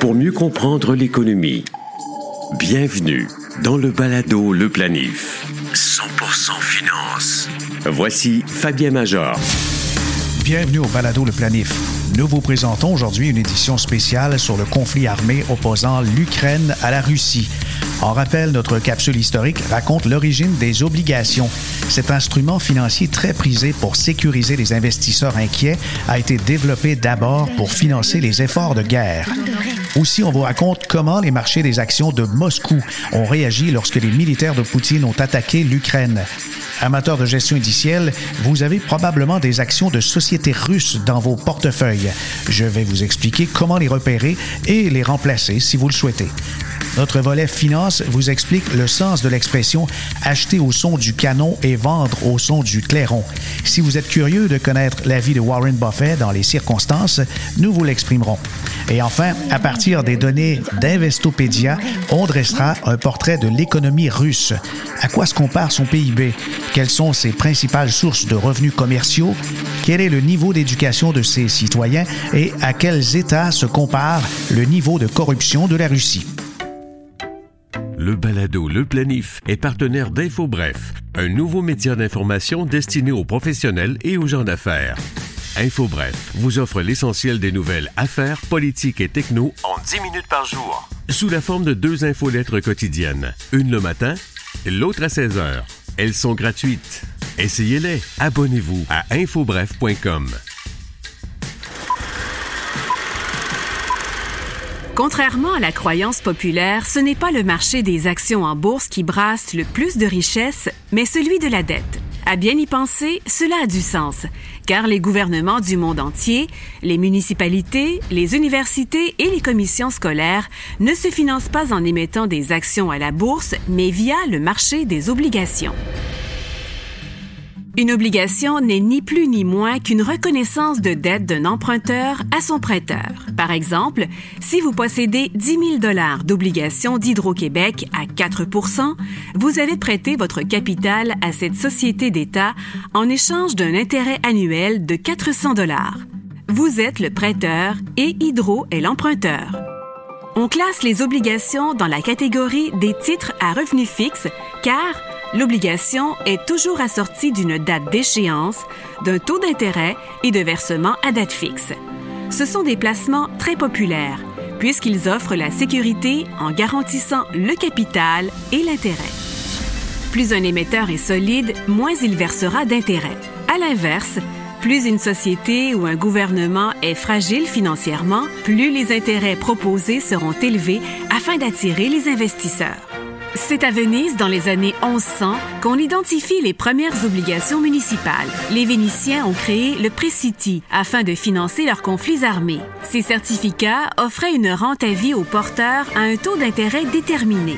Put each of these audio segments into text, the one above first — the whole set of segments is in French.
Pour mieux comprendre l'économie, bienvenue dans le balado Le Planif. 100% finance. Voici Fabien Major. Bienvenue au balado Le Planif. Nous vous présentons aujourd'hui une édition spéciale sur le conflit armé opposant l'Ukraine à la Russie. En rappel, notre capsule historique raconte l'origine des obligations. Cet instrument financier très prisé pour sécuriser les investisseurs inquiets a été développé d'abord pour financer les efforts de guerre. Aussi, on vous raconte comment les marchés des actions de Moscou ont réagi lorsque les militaires de Poutine ont attaqué l'Ukraine. Amateur de gestion indicielle, vous avez probablement des actions de sociétés russes dans vos portefeuilles. Je vais vous expliquer comment les repérer et les remplacer si vous le souhaitez. Notre volet finance vous explique le sens de l'expression acheter au son du canon et vendre au son du clairon. Si vous êtes curieux de connaître l'avis de Warren Buffett dans les circonstances, nous vous l'exprimerons. Et enfin, à partir des données d'Investopédia, on dressera un portrait de l'économie russe. À quoi se compare son PIB? Quelles sont ses principales sources de revenus commerciaux? Quel est le niveau d'éducation de ses citoyens? Et à quels États se compare le niveau de corruption de la Russie? Le balado Le Planif est partenaire d'InfoBref, un nouveau média d'information destiné aux professionnels et aux gens d'affaires. InfoBref vous offre l'essentiel des nouvelles affaires, politiques et techno en 10 minutes par jour. Sous la forme de deux infolettres quotidiennes, une le matin, l'autre à 16 heures. Elles sont gratuites. Essayez-les. Abonnez-vous à infobref.com. Contrairement à la croyance populaire, ce n'est pas le marché des actions en bourse qui brasse le plus de richesses, mais celui de la dette. À bien y penser, cela a du sens, car les gouvernements du monde entier, les municipalités, les universités et les commissions scolaires ne se financent pas en émettant des actions à la bourse, mais via le marché des obligations. Une obligation n'est ni plus ni moins qu'une reconnaissance de dette d'un emprunteur à son prêteur. Par exemple, si vous possédez 10 000 dollars d'obligations d'Hydro-Québec à 4% vous avez prêté votre capital à cette société d'État en échange d'un intérêt annuel de 400 dollars. Vous êtes le prêteur et Hydro est l'emprunteur. On classe les obligations dans la catégorie des titres à revenus fixes car l'obligation est toujours assortie d'une date d'échéance, d'un taux d'intérêt et de versement à date fixe. Ce sont des placements très populaires puisqu'ils offrent la sécurité en garantissant le capital et l'intérêt. Plus un émetteur est solide, moins il versera d'intérêt. À l'inverse, plus une société ou un gouvernement est fragile financièrement, plus les intérêts proposés seront élevés afin d'attirer les investisseurs. C'est à Venise, dans les années 1100, qu'on identifie les premières obligations municipales. Les Vénitiens ont créé le Préciti afin de financer leurs conflits armés. Ces certificats offraient une rente à vie aux porteurs à un taux d'intérêt déterminé.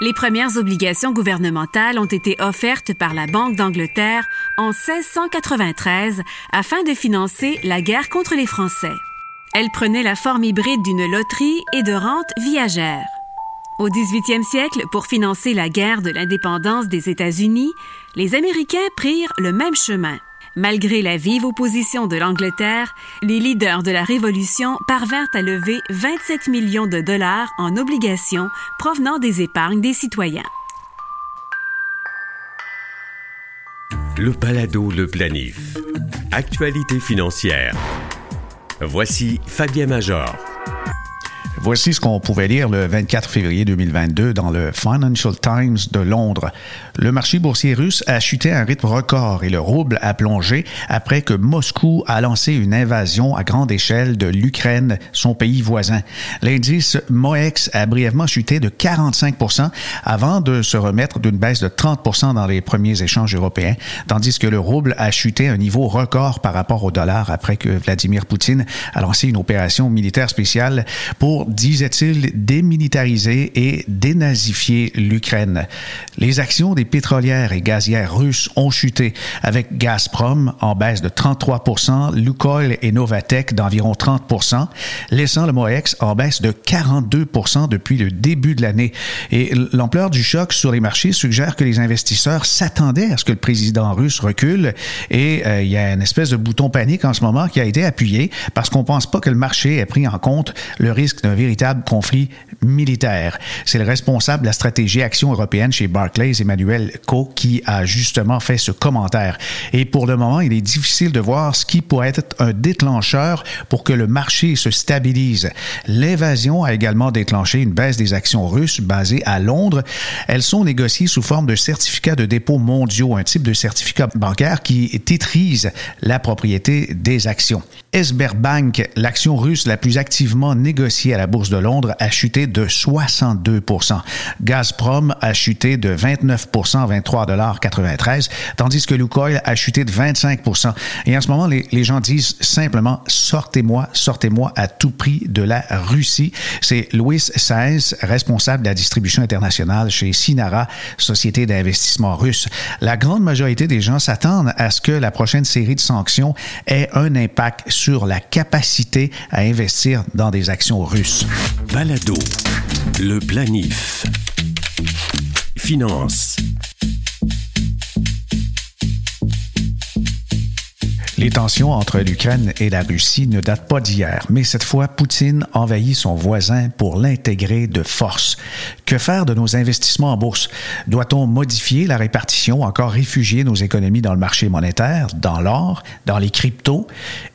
Les premières obligations gouvernementales ont été offertes par la Banque d'Angleterre en 1693 afin de financer la guerre contre les Français. Elles prenaient la forme hybride d'une loterie et de rente viagère. Au 18e siècle, pour financer la guerre de l'indépendance des États-Unis, les Américains prirent le même chemin. Malgré la vive opposition de l'Angleterre, les leaders de la Révolution parvinrent à lever 27 millions de dollars en obligations provenant des épargnes des citoyens. Le Palado Le Planif. Actualité financière. Voici Fabien Major. Voici ce qu'on pouvait lire le 24 février 2022 dans le Financial Times de Londres. Le marché boursier russe a chuté à un rythme record et le rouble a plongé après que Moscou a lancé une invasion à grande échelle de l'Ukraine, son pays voisin. L'indice MOEX a brièvement chuté de 45% avant de se remettre d'une baisse de 30% dans les premiers échanges européens, tandis que le rouble a chuté à un niveau record par rapport au dollar après que Vladimir Poutine a lancé une opération militaire spéciale pour disait-il, démilitariser et dénazifier l'Ukraine. Les actions des pétrolières et gazières russes ont chuté, avec Gazprom en baisse de 33% Lukoil et Novatec d'environ 30% laissant le MOEX en baisse de 42 depuis le début de l'année. Et l'ampleur du choc sur les marchés suggère que les investisseurs s'attendaient à ce que le président russe recule et euh, il y a une espèce de bouton panique en ce moment qui a été appuyé parce qu'on pense pas que le marché ait pris en compte le risque d'un véritable conflit militaire. C'est le responsable de la stratégie action européenne chez Barclays, Emmanuel Co, qui a justement fait ce commentaire. Et pour le moment, il est difficile de voir ce qui pourrait être un déclencheur pour que le marché se stabilise. L'invasion a également déclenché une baisse des actions russes basées à Londres. Elles sont négociées sous forme de certificats de dépôt mondiaux, un type de certificat bancaire qui tétrise la propriété des actions. Sberbank, l'action russe la plus activement négociée à la Bourse de Londres, a chuté de 62% Gazprom a chuté de 29% 23,93 tandis que Lukoil a chuté de 25% Et en ce moment, les, gens disent simplement sortez-moi, sortez-moi à tout prix de la Russie. C'est Louis Saez, responsable de la distribution internationale chez Sinara, société d'investissement russe. La grande majorité des gens s'attendent à ce que la prochaine série de sanctions ait un impact sur la capacité à investir dans des actions russes. Balado, le planif. Finance. Les tensions entre l'Ukraine et la Russie ne datent pas d'hier, mais cette fois, Poutine envahit son voisin pour l'intégrer de force. Que faire de nos investissements en bourse? Doit-on modifier la répartition, encore réfugier nos économies dans le marché monétaire, dans l'or, dans les cryptos?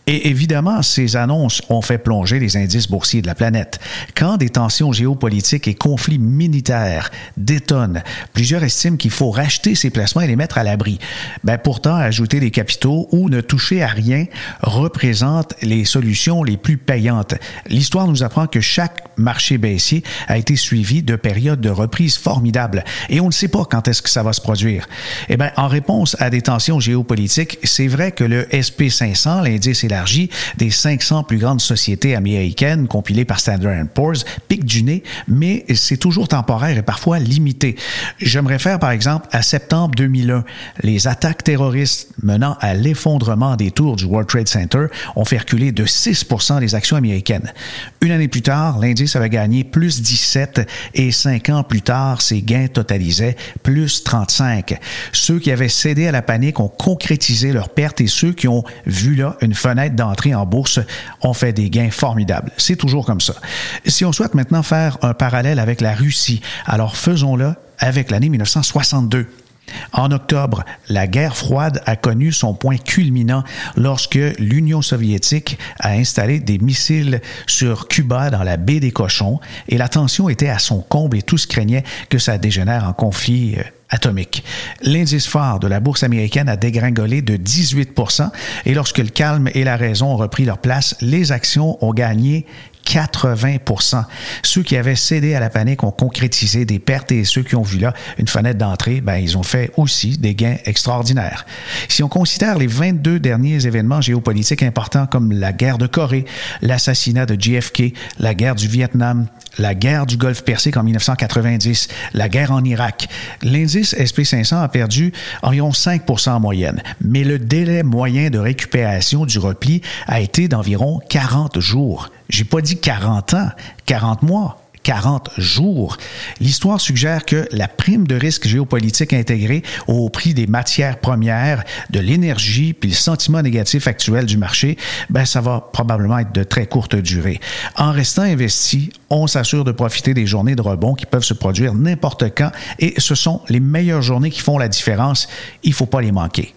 Et évidemment, ces annonces ont fait plonger les indices boursiers de la planète. Quand des tensions géopolitiques et conflits militaires détonnent, plusieurs estiment qu'il faut racheter ces placements et les mettre à l'abri. Ben, pourtant, ajouter des capitaux ou ne toucher à rien représente les solutions les plus payantes. L'histoire nous apprend que chaque marché baissier a été suivi de périodes de reprise formidables et on ne sait pas quand est-ce que ça va se produire. Eh bien, en réponse à des tensions géopolitiques, c'est vrai que le SP500, l'indice des 500 plus grandes sociétés américaines compilées par Standard Poor's pique du nez, mais c'est toujours temporaire et parfois limité. Je me réfère par exemple à septembre 2001. Les attaques terroristes menant à l'effondrement des tours du World Trade Center ont fait reculer de 6 les actions américaines. Une année plus tard, l'indice avait gagné plus 17 et cinq ans plus tard, ses gains totalisaient plus 35. Ceux qui avaient cédé à la panique ont concrétisé leurs pertes et ceux qui ont vu là une fenêtre d'entrée en bourse ont fait des gains formidables. C'est toujours comme ça. Si on souhaite maintenant faire un parallèle avec la Russie, alors faisons-le avec l'année 1962. En octobre, la guerre froide a connu son point culminant lorsque l'Union soviétique a installé des missiles sur Cuba dans la baie des Cochons et la tension était à son comble et tous craignaient que ça dégénère en conflit euh, atomique. L'indice phare de la bourse américaine a dégringolé de 18% et lorsque le calme et la raison ont repris leur place, les actions ont gagné 80% Ceux qui avaient cédé à la panique ont concrétisé des pertes et ceux qui ont vu là une fenêtre d'entrée, ben, ils ont fait aussi des gains extraordinaires. Si on considère les 22 derniers événements géopolitiques importants comme la guerre de Corée, l'assassinat de JFK, la guerre du Vietnam, la guerre du Golfe Persique en 1990, la guerre en Irak. L'indice SP500 a perdu environ 5% en moyenne, mais le délai moyen de récupération du repli a été d'environ 40 jours. J'ai pas dit 40 ans, 40 mois. 40 jours. L'histoire suggère que la prime de risque géopolitique intégrée au prix des matières premières, de l'énergie, puis le sentiment négatif actuel du marché, ben ça va probablement être de très courte durée. En restant investi, on s'assure de profiter des journées de rebond qui peuvent se produire n'importe quand et ce sont les meilleures journées qui font la différence. Il faut pas les manquer.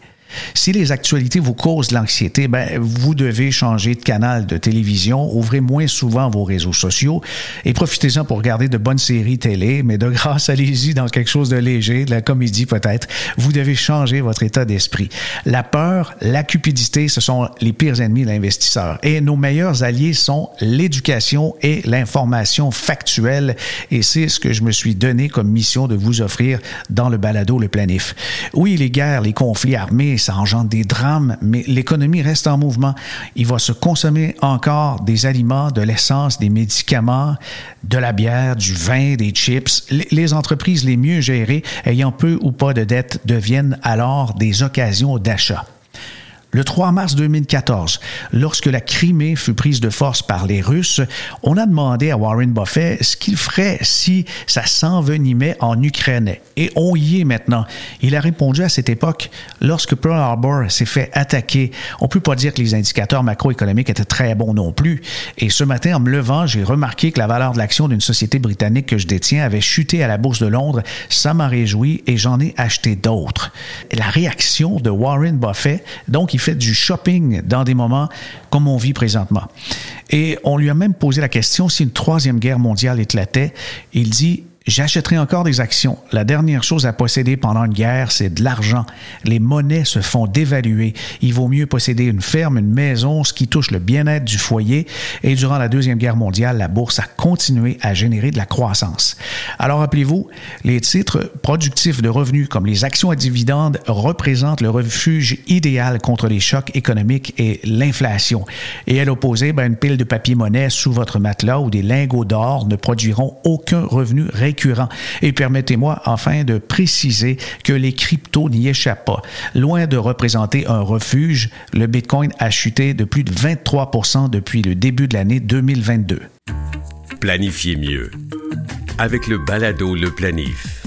Si les actualités vous causent l'anxiété, ben, vous devez changer de canal de télévision, ouvrez moins souvent vos réseaux sociaux et profitez-en pour regarder de bonnes séries télé, mais de grâce, allez-y dans quelque chose de léger, de la comédie peut-être. Vous devez changer votre état d'esprit. La peur, la cupidité, ce sont les pires ennemis de l'investisseur. Et nos meilleurs alliés sont l'éducation et l'information factuelle. Et c'est ce que je me suis donné comme mission de vous offrir dans le balado Le Planif. Oui, les guerres, les conflits armés, ça engendre des drames, mais l'économie reste en mouvement. Il va se consommer encore des aliments, de l'essence, des médicaments, de la bière, du vin, des chips. Les entreprises les mieux gérées, ayant peu ou pas de dettes, deviennent alors des occasions d'achat. Le 3 mars 2014, lorsque la Crimée fut prise de force par les Russes, on a demandé à Warren Buffett ce qu'il ferait si ça s'envenimait en Ukraine. Et on y est maintenant. Il a répondu à cette époque, lorsque Pearl Harbor s'est fait attaquer, on peut pas dire que les indicateurs macroéconomiques étaient très bons non plus. Et ce matin, en me levant, j'ai remarqué que la valeur de l'action d'une société britannique que je détiens avait chuté à la Bourse de Londres. Ça m'a réjoui et j'en ai acheté d'autres. La réaction de Warren Buffett, donc il fait du shopping dans des moments comme on vit présentement. Et on lui a même posé la question si une troisième guerre mondiale éclatait. Il dit J'achèterai encore des actions. La dernière chose à posséder pendant une guerre, c'est de l'argent. Les monnaies se font dévaluer. Il vaut mieux posséder une ferme, une maison, ce qui touche le bien-être du foyer. Et durant la Deuxième Guerre mondiale, la bourse a continué à générer de la croissance. Alors rappelez-vous, les titres productifs de revenus comme les actions à dividendes représentent le refuge idéal contre les chocs économiques et l'inflation. Et à l'opposé, ben, une pile de papier-monnaie sous votre matelas ou des lingots d'or ne produiront aucun revenu et permettez-moi enfin de préciser que les cryptos n'y échappent pas. Loin de représenter un refuge, le Bitcoin a chuté de plus de 23% depuis le début de l'année 2022. Planifiez mieux avec le balado Le Planif.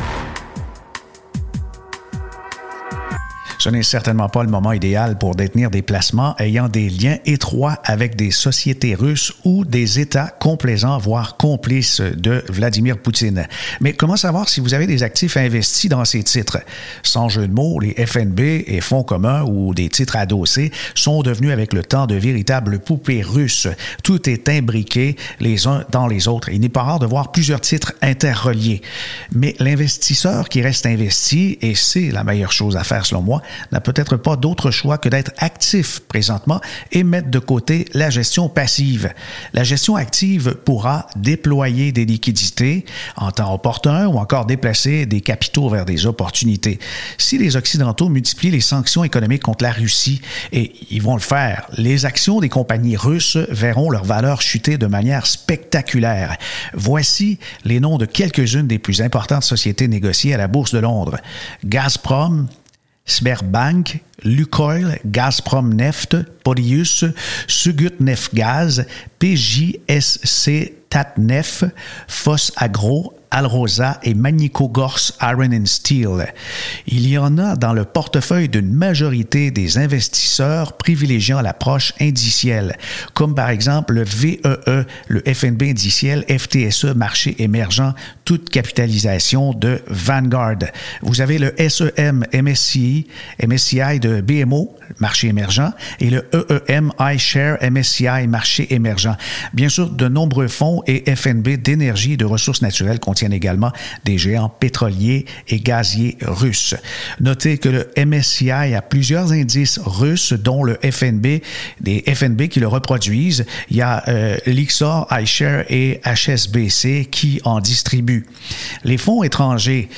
Ce n'est certainement pas le moment idéal pour détenir des placements ayant des liens étroits avec des sociétés russes ou des États complaisants, voire complices de Vladimir Poutine. Mais comment savoir si vous avez des actifs investis dans ces titres? Sans jeu de mots, les FNB et fonds communs ou des titres adossés sont devenus avec le temps de véritables poupées russes. Tout est imbriqué les uns dans les autres. Il n'est pas rare de voir plusieurs titres interreliés. Mais l'investisseur qui reste investi, et c'est la meilleure chose à faire selon moi, n'a peut-être pas d'autre choix que d'être actif présentement et mettre de côté la gestion passive. La gestion active pourra déployer des liquidités en temps opportun ou encore déplacer des capitaux vers des opportunités. Si les Occidentaux multiplient les sanctions économiques contre la Russie, et ils vont le faire, les actions des compagnies russes verront leur valeur chuter de manière spectaculaire. Voici les noms de quelques-unes des plus importantes sociétés négociées à la Bourse de Londres. Gazprom, Sberbank, Lukoil, Gazprom Neft, Porius, Sugut Gaz, PJSC Tatnef, Foss Agro, Alrosa et Magnico-Gors Iron and Steel. Il y en a dans le portefeuille d'une majorité des investisseurs privilégiant l'approche indicielle, comme par exemple le VEE, e, le FNB indiciel, FTSE, marché émergent, toute capitalisation de Vanguard. Vous avez le SEM MSCI, MSCI de BMO, marché émergent, et le EEM iShare MSCI, marché émergent. Bien sûr, de nombreux fonds et FNB d'énergie et de ressources naturelles contiennent également des géants pétroliers et gaziers russes. Notez que le MSCI a plusieurs indices russes, dont le FNB, des FNB qui le reproduisent. Il y a euh, Lixor, iShare et HSBC qui en distribuent. Les fonds étrangers,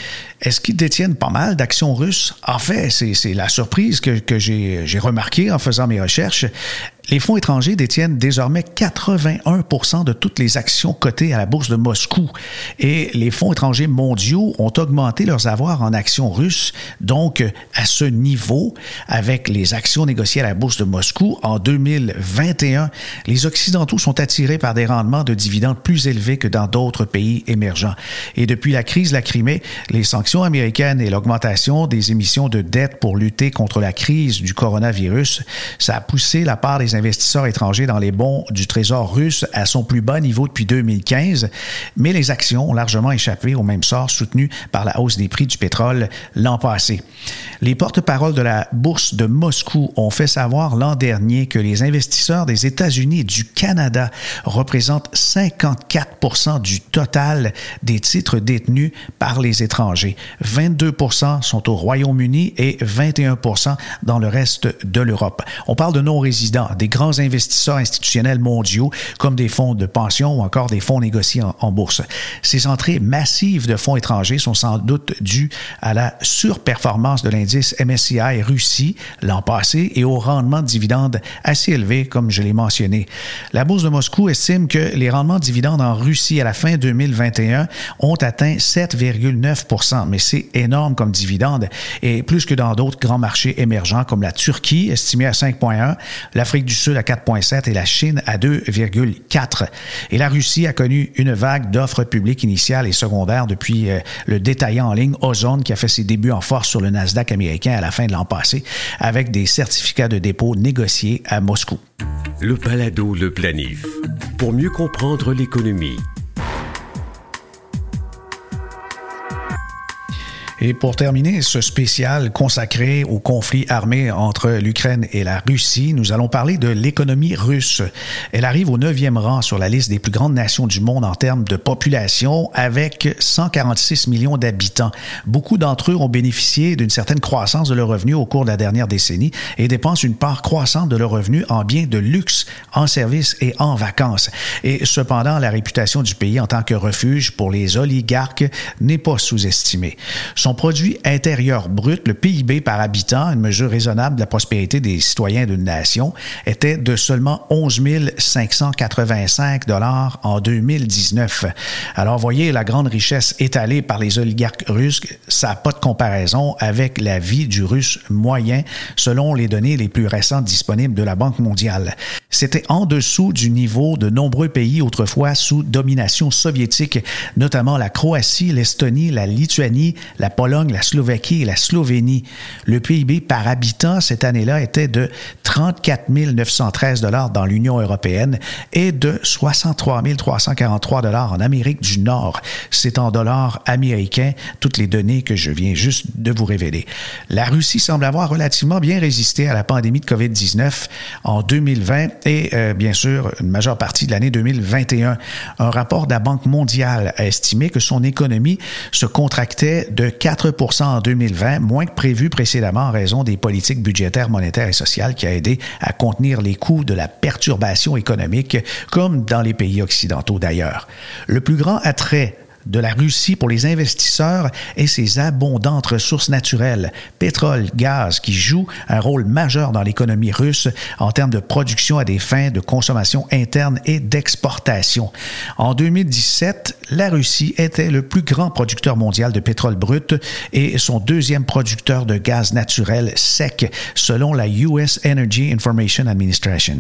est-ce qu'ils détiennent pas mal d'actions russes? En fait, c'est la surprise que, que j'ai remarqué en faisant mes recherches. Les fonds étrangers détiennent désormais 81 de toutes les actions cotées à la bourse de Moscou et les fonds étrangers mondiaux ont augmenté leurs avoirs en actions russes. Donc, à ce niveau, avec les actions négociées à la bourse de Moscou en 2021, les Occidentaux sont attirés par des rendements de dividendes plus élevés que dans d'autres pays émergents. Et depuis la crise de la Crimée, les sanctions américaines et l'augmentation des émissions de dette pour lutter contre la crise du coronavirus, ça a poussé la part des investisseurs étrangers dans les bons du Trésor russe à son plus bas niveau depuis 2015, mais les actions ont largement échappé au même sort soutenu par la hausse des prix du pétrole l'an passé. Les porte-paroles de la Bourse de Moscou ont fait savoir l'an dernier que les investisseurs des États-Unis et du Canada représentent 54% du total des titres détenus par les étrangers. 22 sont au Royaume-Uni et 21 dans le reste de l'Europe. On parle de non-résidents des grands investisseurs institutionnels mondiaux comme des fonds de pension ou encore des fonds négociés en, bourse. Ces entrées massives de fonds étrangers sont sans doute dues à la surperformance de l'indice MSCI Russie l'an passé et au rendement de dividendes assez élevé, comme je l'ai mentionné. La Bourse de Moscou estime que les rendements de dividendes en Russie à la fin 2021 ont atteint 7,9 mais c'est énorme comme dividende et plus que dans d'autres grands marchés émergents comme la Turquie, estimée à 5,1, l'Afrique du Sud à 4,7 et la Chine à 2,4. Et la Russie a connu une vague d'offres publiques initiales et secondaires depuis euh, le détaillant en ligne Ozone qui a fait ses débuts en force sur le Nasdaq américain à la fin de l'an passé avec des certificats de dépôt négociés à Moscou. Le balado, le planif. Pour mieux comprendre l'économie, Et pour terminer ce spécial consacré au conflit armé entre l'Ukraine et la Russie, nous allons parler de l'économie russe. Elle arrive au neuvième rang sur la liste des plus grandes nations du monde en termes de population avec 146 millions d'habitants. Beaucoup d'entre eux ont bénéficié d'une certaine croissance de leurs revenus au cours de la dernière décennie et dépensent une part croissante de leurs revenus en biens de luxe, en services et en vacances. Et cependant, la réputation du pays en tant que refuge pour les oligarques n'est pas sous-estimée. Produit intérieur brut, le PIB par habitant, une mesure raisonnable de la prospérité des citoyens d'une nation, était de seulement 11 585 dollars en 2019. Alors, voyez, la grande richesse étalée par les oligarques russes, ça n'a pas de comparaison avec la vie du russe moyen, selon les données les plus récentes disponibles de la Banque mondiale. C'était en dessous du niveau de nombreux pays autrefois sous domination soviétique, notamment la Croatie, l'Estonie, la Lituanie, la Pologne, la Slovaquie et la Slovénie. Le PIB par habitant cette année-là était de 34 913 dollars dans l'Union européenne et de 63 343 dollars en Amérique du Nord. C'est en dollars américains toutes les données que je viens juste de vous révéler. La Russie semble avoir relativement bien résisté à la pandémie de COVID-19 en 2020 et euh, bien sûr une majeure partie de l'année 2021. Un rapport de la Banque mondiale a estimé que son économie se contractait de 4 4 en 2020, moins que prévu précédemment en raison des politiques budgétaires, monétaires et sociales qui a aidé à contenir les coûts de la perturbation économique, comme dans les pays occidentaux d'ailleurs. Le plus grand attrait de la Russie pour les investisseurs et ses abondantes ressources naturelles, pétrole, gaz, qui jouent un rôle majeur dans l'économie russe en termes de production à des fins de consommation interne et d'exportation. En 2017, la Russie était le plus grand producteur mondial de pétrole brut et son deuxième producteur de gaz naturel sec, selon la US Energy Information Administration.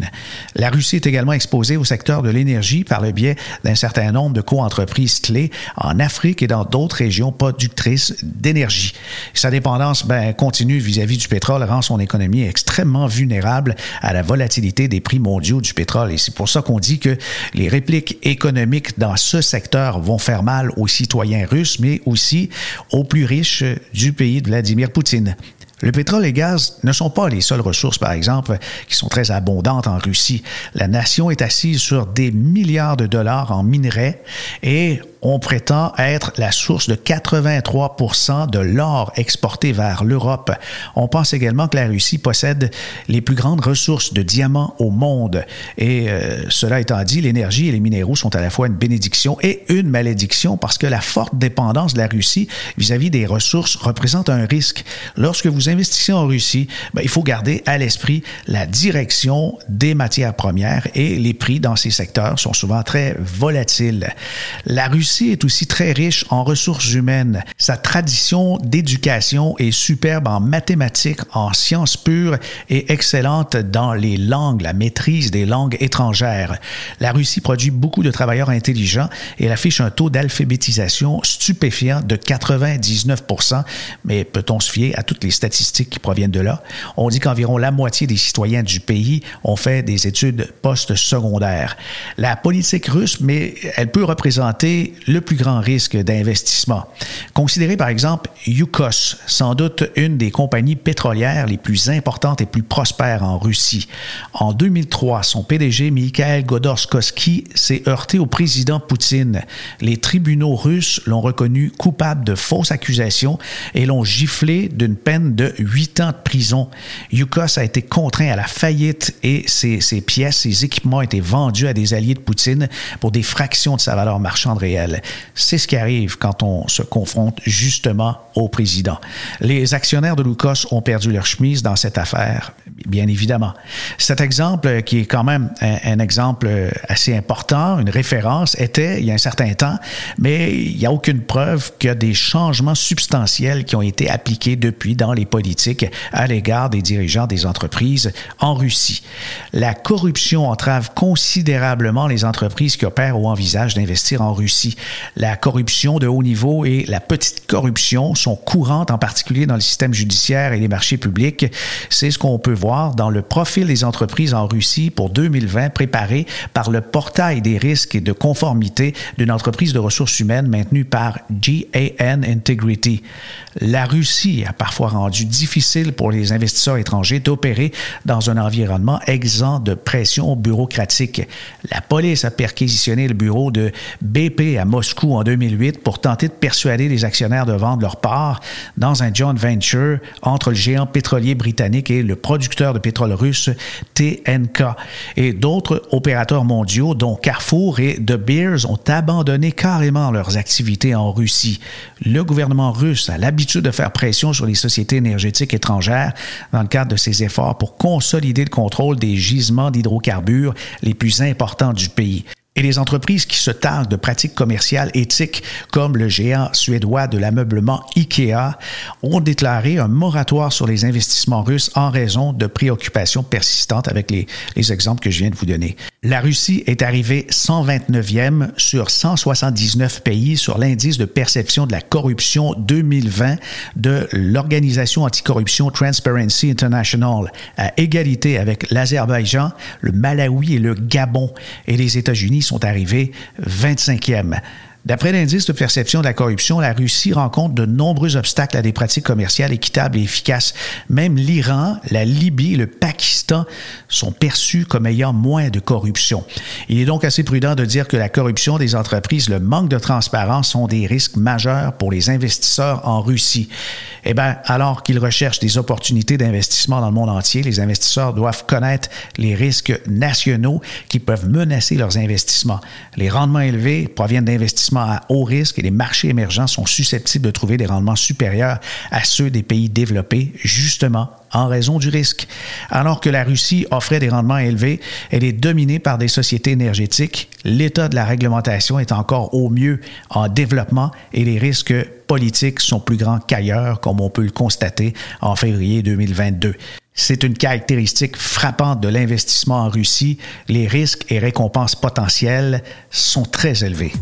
La Russie est également exposée au secteur de l'énergie par le biais d'un certain nombre de co-entreprises clés en Afrique et dans d'autres régions productrices d'énergie. Sa dépendance ben, continue vis-à-vis du pétrole rend son économie extrêmement vulnérable à la volatilité des prix mondiaux du pétrole. Et c'est pour ça qu'on dit que les répliques économiques dans ce secteur vont faire mal aux citoyens russes, mais aussi aux plus riches du pays de Vladimir Poutine. Le pétrole et gaz ne sont pas les seules ressources, par exemple, qui sont très abondantes en Russie. La nation est assise sur des milliards de dollars en minerais et on prétend être la source de 83% de l'or exporté vers l'Europe. On pense également que la Russie possède les plus grandes ressources de diamants au monde. Et euh, cela étant dit, l'énergie et les minéraux sont à la fois une bénédiction et une malédiction parce que la forte dépendance de la Russie vis-à-vis des ressources représente un risque. Lorsque vous investissez en Russie, ben, il faut garder à l'esprit la direction des matières premières et les prix dans ces secteurs sont souvent très volatiles. La Russie est aussi très riche en ressources humaines. Sa tradition d'éducation est superbe en mathématiques, en sciences pures et excellente dans les langues, la maîtrise des langues étrangères. La Russie produit beaucoup de travailleurs intelligents et elle affiche un taux d'alphabétisation stupéfiant de 99 mais peut-on se fier à toutes les statistiques qui proviennent de là? On dit qu'environ la moitié des citoyens du pays ont fait des études post-secondaires. La politique russe, mais elle peut représenter le plus grand risque d'investissement. Considérez par exemple Yukos, sans doute une des compagnies pétrolières les plus importantes et plus prospères en Russie. En 2003, son PDG Mikhail Godorkovsky s'est heurté au président Poutine. Les tribunaux russes l'ont reconnu coupable de fausses accusations et l'ont giflé d'une peine de huit ans de prison. Yukos a été contraint à la faillite et ses, pièces, ses équipements ont été vendus à des alliés de Poutine pour des fractions de sa valeur marchande réelle. C'est ce qui arrive quand on se confronte justement au président. Les actionnaires de Lucas ont perdu leur chemise dans cette affaire, bien évidemment. Cet exemple, qui est quand même un, un exemple assez important, une référence, était il y a un certain temps, mais il n'y a aucune preuve qu'il y a des changements substantiels qui ont été appliqués depuis dans les politiques à l'égard des dirigeants des entreprises en Russie. La corruption entrave considérablement les entreprises qui opèrent ou envisagent d'investir en Russie. La corruption de haut niveau et la petite corruption sont courantes, en particulier dans le système judiciaire et les marchés publics. C'est ce qu'on peut voir dans le profil des entreprises en Russie pour 2020 préparé par le portail des risques et de conformité d'une entreprise de ressources humaines maintenue par GAN Integrity. La Russie a parfois rendu difficile pour les investisseurs étrangers d'opérer dans un environnement exempt de pression bureaucratique. La police a perquisitionné le bureau de BP à Moscou en 2008 pour tenter de persuader les actionnaires de vendre leur part dans un joint venture entre le géant pétrolier britannique et le producteur de pétrole russe TNK. Et d'autres opérateurs mondiaux, dont Carrefour et De Beers, ont abandonné carrément leurs activités en Russie. Le gouvernement russe a l'habitude de faire pression sur les sociétés énergétiques étrangères dans le cadre de ses efforts pour consolider le contrôle des gisements d'hydrocarbures les plus importants du pays. Et les entreprises qui se targuent de pratiques commerciales éthiques, comme le géant suédois de l'ameublement IKEA, ont déclaré un moratoire sur les investissements russes en raison de préoccupations persistantes avec les, les exemples que je viens de vous donner. La Russie est arrivée 129e sur 179 pays sur l'indice de perception de la corruption 2020 de l'organisation anticorruption Transparency International, à égalité avec l'Azerbaïdjan, le Malawi et le Gabon. Et les États-Unis sont arrivés 25e. D'après l'indice de perception de la corruption, la Russie rencontre de nombreux obstacles à des pratiques commerciales équitables et efficaces. Même l'Iran, la Libye et le Pakistan sont perçus comme ayant moins de corruption. Il est donc assez prudent de dire que la corruption des entreprises, le manque de transparence sont des risques majeurs pour les investisseurs en Russie. Eh bien, alors qu'ils recherchent des opportunités d'investissement dans le monde entier, les investisseurs doivent connaître les risques nationaux qui peuvent menacer leurs investissements. Les rendements élevés proviennent d'investissements à haut risque et les marchés émergents sont susceptibles de trouver des rendements supérieurs à ceux des pays développés, justement en raison du risque. Alors que la Russie offrait des rendements élevés, elle est dominée par des sociétés énergétiques. L'état de la réglementation est encore au mieux en développement et les risques politiques sont plus grands qu'ailleurs, comme on peut le constater en février 2022. C'est une caractéristique frappante de l'investissement en Russie. Les risques et récompenses potentielles sont très élevés.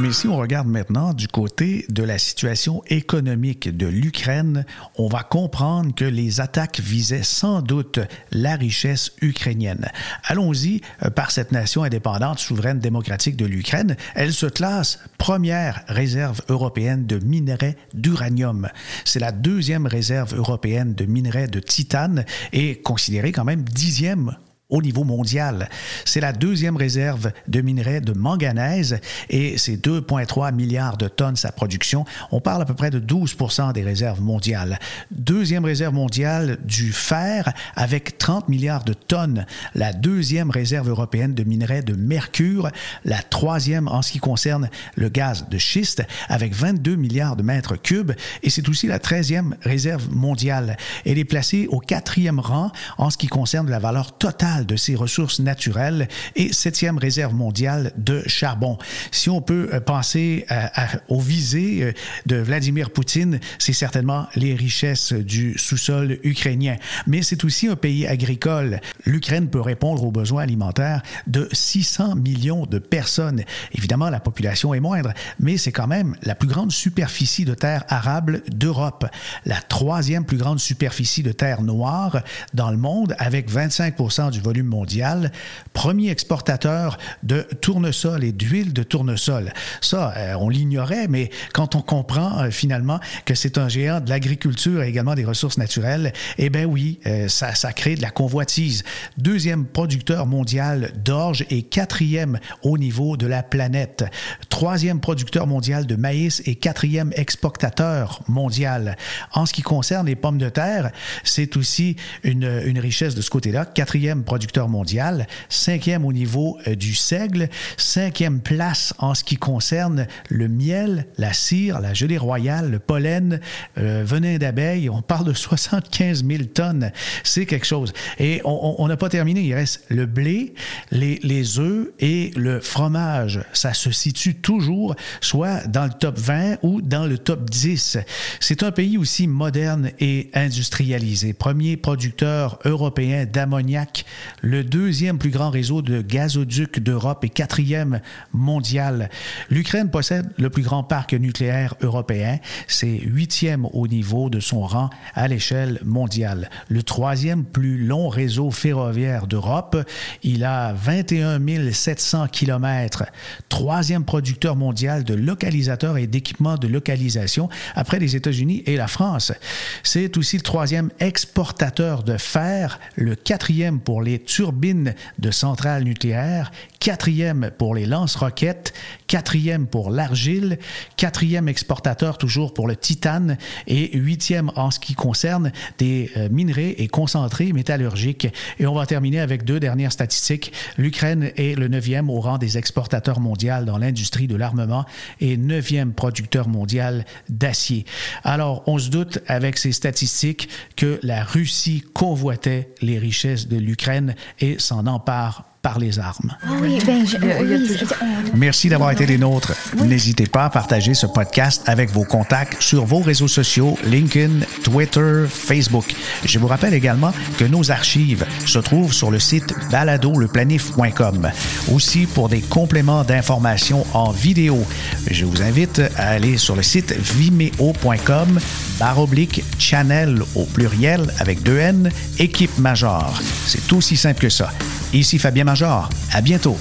Mais si on regarde maintenant du côté de la situation économique de l'Ukraine, on va comprendre que les attaques visaient sans doute la richesse ukrainienne. Allons-y euh, par cette nation indépendante, souveraine, démocratique de l'Ukraine. Elle se classe première réserve européenne de minerais d'uranium. C'est la deuxième réserve européenne de minerais de titane et considérée quand même dixième au niveau mondial. C'est la deuxième réserve de minerais de manganèse et c'est 2,3 milliards de tonnes sa production. On parle à peu près de 12% des réserves mondiales. Deuxième réserve mondiale du fer avec 30 milliards de tonnes. La deuxième réserve européenne de minerais de mercure. La troisième en ce qui concerne le gaz de schiste avec 22 milliards de mètres cubes et c'est aussi la treizième réserve mondiale. Elle est placée au quatrième rang en ce qui concerne la valeur totale de ses ressources naturelles et septième réserve mondiale de charbon. Si on peut euh, penser à, à, aux visées euh, de Vladimir Poutine, c'est certainement les richesses du sous-sol ukrainien. Mais c'est aussi un pays agricole. L'Ukraine peut répondre aux besoins alimentaires de 600 millions de personnes. Évidemment, la population est moindre, mais c'est quand même la plus grande superficie de terre arable d'Europe, la troisième plus grande superficie de terre noire dans le monde, avec 25% du volume mondial, premier exportateur de tournesol et d'huile de tournesol. Ça, euh, on l'ignorait, mais quand on comprend euh, finalement que c'est un géant de l'agriculture et également des ressources naturelles, eh bien oui, euh, ça, ça crée de la convoitise. Deuxième producteur mondial d'orge et quatrième au niveau de la planète. Troisième producteur mondial de maïs et quatrième exportateur mondial. En ce qui concerne les pommes de terre, c'est aussi une, une richesse de ce côté-là. Quatrième producteur mondial, cinquième au niveau du seigle, cinquième place en ce qui concerne le miel, la cire, la gelée royale, le pollen, le venin d'abeille. On parle de 75 000 tonnes. C'est quelque chose. Et on n'a pas terminé. Il reste le blé, les, les œufs et le fromage. Ça se situe toujours soit dans le top 20 ou dans le top 10. C'est un pays aussi moderne et industrialisé. Premier producteur européen d'ammoniac, le deuxième plus grand réseau de gazoducs d'Europe et quatrième mondial. L'Ukraine possède le plus grand parc nucléaire européen. C'est huitième au niveau de son rang à l'échelle mondiale. Le troisième plus long réseau ferroviaire d'Europe. Il a 21 700 kilomètres. Troisième producteur mondial de localisateurs et d'équipements de localisation après les États-Unis et la France. C'est aussi le troisième exportateur de fer, le quatrième pour les turbines de centrales nucléaires, quatrième pour les lance-roquettes, quatrième pour l'argile, quatrième exportateur toujours pour le titane et huitième en ce qui concerne des euh, minerais et concentrés métallurgiques. Et on va terminer avec deux dernières statistiques. L'Ukraine est le neuvième au rang des exportateurs mondiaux dans l'industrie de l'armement et neuvième producteur mondial d'acier. Alors, on se doute avec ces statistiques que la Russie convoitait les richesses de l'Ukraine et s'en empare par les armes. Ah oui, ben, Merci d'avoir été des nôtres. N'hésitez pas à partager ce podcast avec vos contacts sur vos réseaux sociaux, LinkedIn, Twitter, Facebook. Je vous rappelle également que nos archives se trouvent sur le site baladoleplanif.com. Aussi pour des compléments d'informations en vidéo, je vous invite à aller sur le site vimeo.com baroblique channel au pluriel avec deux N, équipe major. C'est aussi simple que ça. Ici Fabien Major. À bientôt.